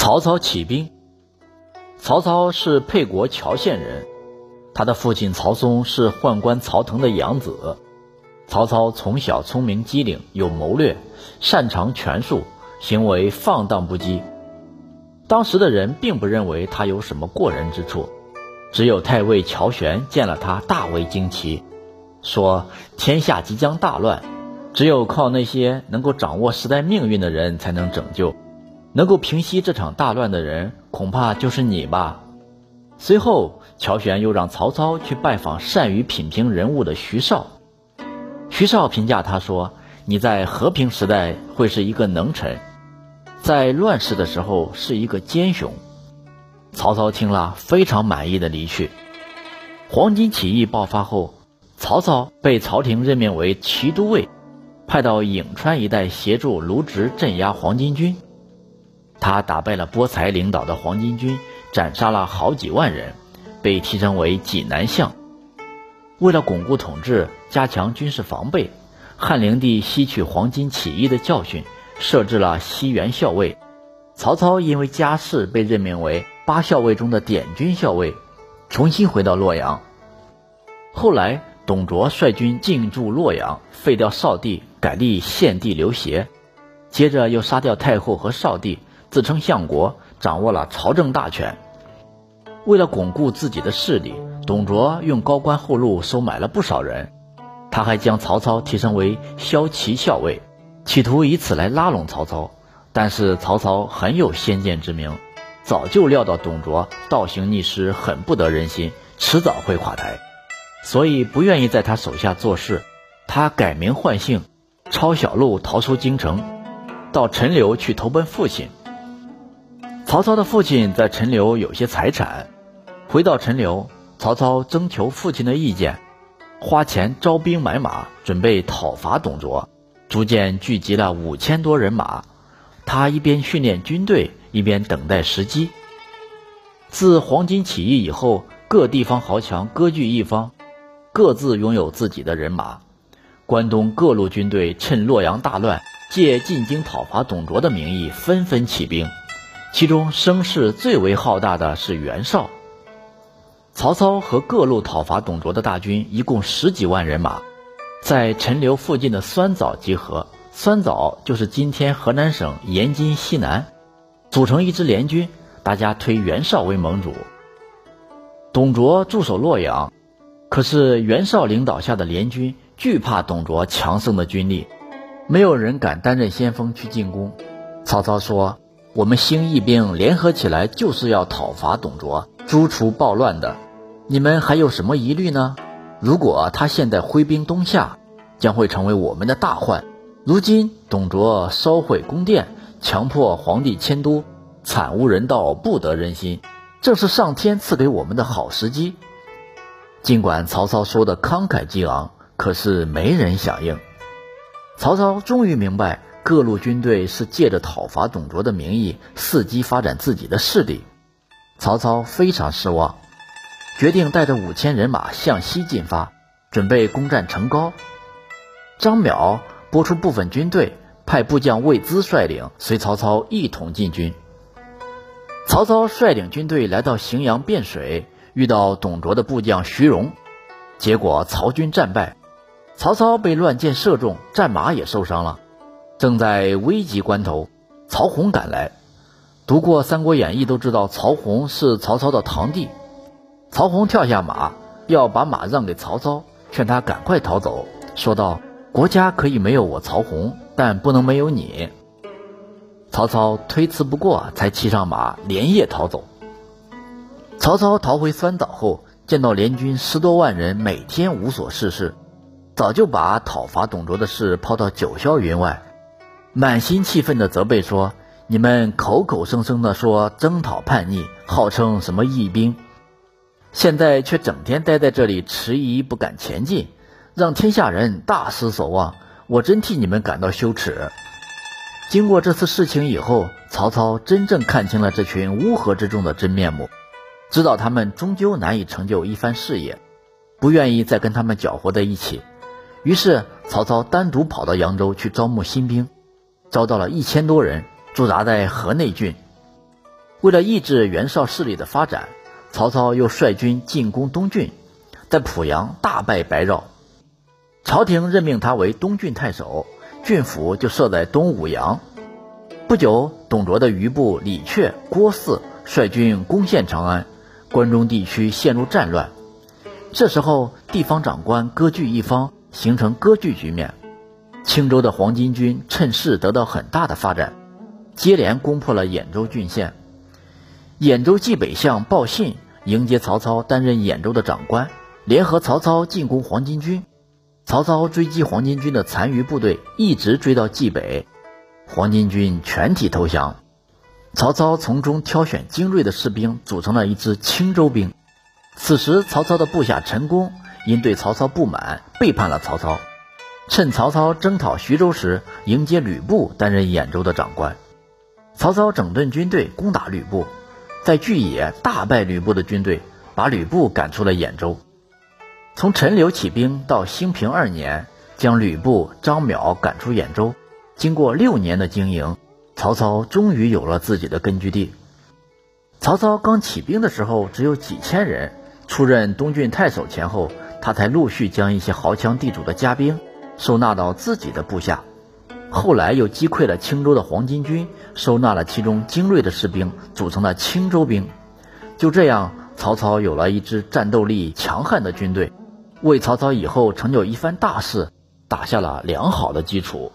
曹操起兵。曹操是沛国谯县人，他的父亲曹嵩是宦官曹腾的养子。曹操从小聪明机灵，有谋略，擅长权术，行为放荡不羁。当时的人并不认为他有什么过人之处，只有太尉乔玄见了他大为惊奇，说天下即将大乱，只有靠那些能够掌握时代命运的人才能拯救，能够平息这场大乱的人，恐怕就是你吧。随后，乔玄又让曹操去拜访善于品评人物的徐绍。徐绍评价他说：“你在和平时代会是一个能臣。”在乱世的时候是一个奸雄，曹操听了非常满意的离去。黄巾起义爆发后，曹操被朝廷任命为骑都尉，派到颍川一带协助卢植镇压黄巾军。他打败了波才领导的黄巾军，斩杀了好几万人，被提升为济南相。为了巩固统治，加强军事防备，汉灵帝吸取黄巾起义的教训。设置了西园校尉，曹操因为家世被任命为八校尉中的典军校尉，重新回到洛阳。后来，董卓率军进驻洛阳，废掉少帝，改立献帝刘协，接着又杀掉太后和少帝，自称相国，掌握了朝政大权。为了巩固自己的势力，董卓用高官厚禄收买了不少人，他还将曹操提升为骁骑校尉。企图以此来拉拢曹操，但是曹操很有先见之明，早就料到董卓倒行逆施，很不得人心，迟早会垮台，所以不愿意在他手下做事。他改名换姓，抄小路逃出京城，到陈留去投奔父亲。曹操的父亲在陈留有些财产，回到陈留，曹操征求父亲的意见，花钱招兵买马，准备讨伐董卓。逐渐聚集了五千多人马，他一边训练军队，一边等待时机。自黄巾起义以后，各地方豪强割据一方，各自拥有自己的人马。关东各路军队趁洛阳大乱，借进京讨伐董卓的名义纷纷起兵，其中声势最为浩大的是袁绍。曹操和各路讨伐董卓的大军一共十几万人马。在陈留附近的酸枣集合，酸枣就是今天河南省延津西南，组成一支联军，大家推袁绍为盟主。董卓驻守洛阳，可是袁绍领导下的联军惧怕董卓强盛的军力，没有人敢担任先锋去进攻。曹操说：“我们兴义兵联合起来就是要讨伐董卓，诛除暴乱的，你们还有什么疑虑呢？”如果他现在挥兵东下，将会成为我们的大患。如今董卓烧毁宫殿，强迫皇帝迁都，惨无人道，不得人心，正是上天赐给我们的好时机。尽管曹操说的慷慨激昂，可是没人响应。曹操终于明白，各路军队是借着讨伐董卓的名义，伺机发展自己的势力。曹操非常失望。决定带着五千人马向西进发，准备攻占成皋。张邈拨出部分军队，派部将魏资率领，随曹操一同进军。曹操率领军队来到荥阳汴水，遇到董卓的部将徐荣，结果曹军战败，曹操被乱箭射中，战马也受伤了。正在危急关头，曹洪赶来。读过《三国演义》都知道，曹洪是曹操的堂弟。曹洪跳下马，要把马让给曹操，劝他赶快逃走，说道：“国家可以没有我曹洪，但不能没有你。”曹操推辞不过，才骑上马连夜逃走。曹操逃回酸枣后，见到联军十多万人，每天无所事事，早就把讨伐董卓的事抛到九霄云外，满心气愤地责备说：“你们口口声声地说征讨叛逆，号称什么义兵。”现在却整天待在这里迟疑不敢前进，让天下人大失所望。我真替你们感到羞耻。经过这次事情以后，曹操真正看清了这群乌合之众的真面目，知道他们终究难以成就一番事业，不愿意再跟他们搅和在一起。于是，曹操单独跑到扬州去招募新兵，遭到了一千多人，驻扎在河内郡。为了抑制袁绍势力的发展，曹操又率军进攻东郡，在濮阳大败白绕。朝廷任命他为东郡太守，郡府就设在东武阳。不久，董卓的余部李榷、郭汜率军攻陷长安，关中地区陷入战乱。这时候，地方长官割据一方，形成割据局面。青州的黄巾军趁势得到很大的发展，接连攻破了兖州郡县。兖州冀北相鲍信迎接曹操，担任兖州的长官，联合曹操进攻黄巾军。曹操追击黄巾军的残余部队，一直追到冀北。黄巾军全体投降，曹操从中挑选精锐的士兵，组成了一支青州兵。此时，曹操的部下陈宫因对曹操不满，背叛了曹操。趁曹操征讨徐州时，迎接吕布担任兖州的长官。曹操整顿军队，攻打吕布，在巨野大败吕布的军队，把吕布赶出了兖州。从陈留起兵到兴平二年，将吕布、张邈赶出兖州。经过六年的经营，曹操终于有了自己的根据地。曹操刚起兵的时候只有几千人，出任东郡太守前后，他才陆续将一些豪强地主的家兵收纳到自己的部下。后来又击溃了青州的黄巾军，收纳了其中精锐的士兵，组成了青州兵。就这样，曹操有了一支战斗力强悍的军队，为曹操以后成就一番大事打下了良好的基础。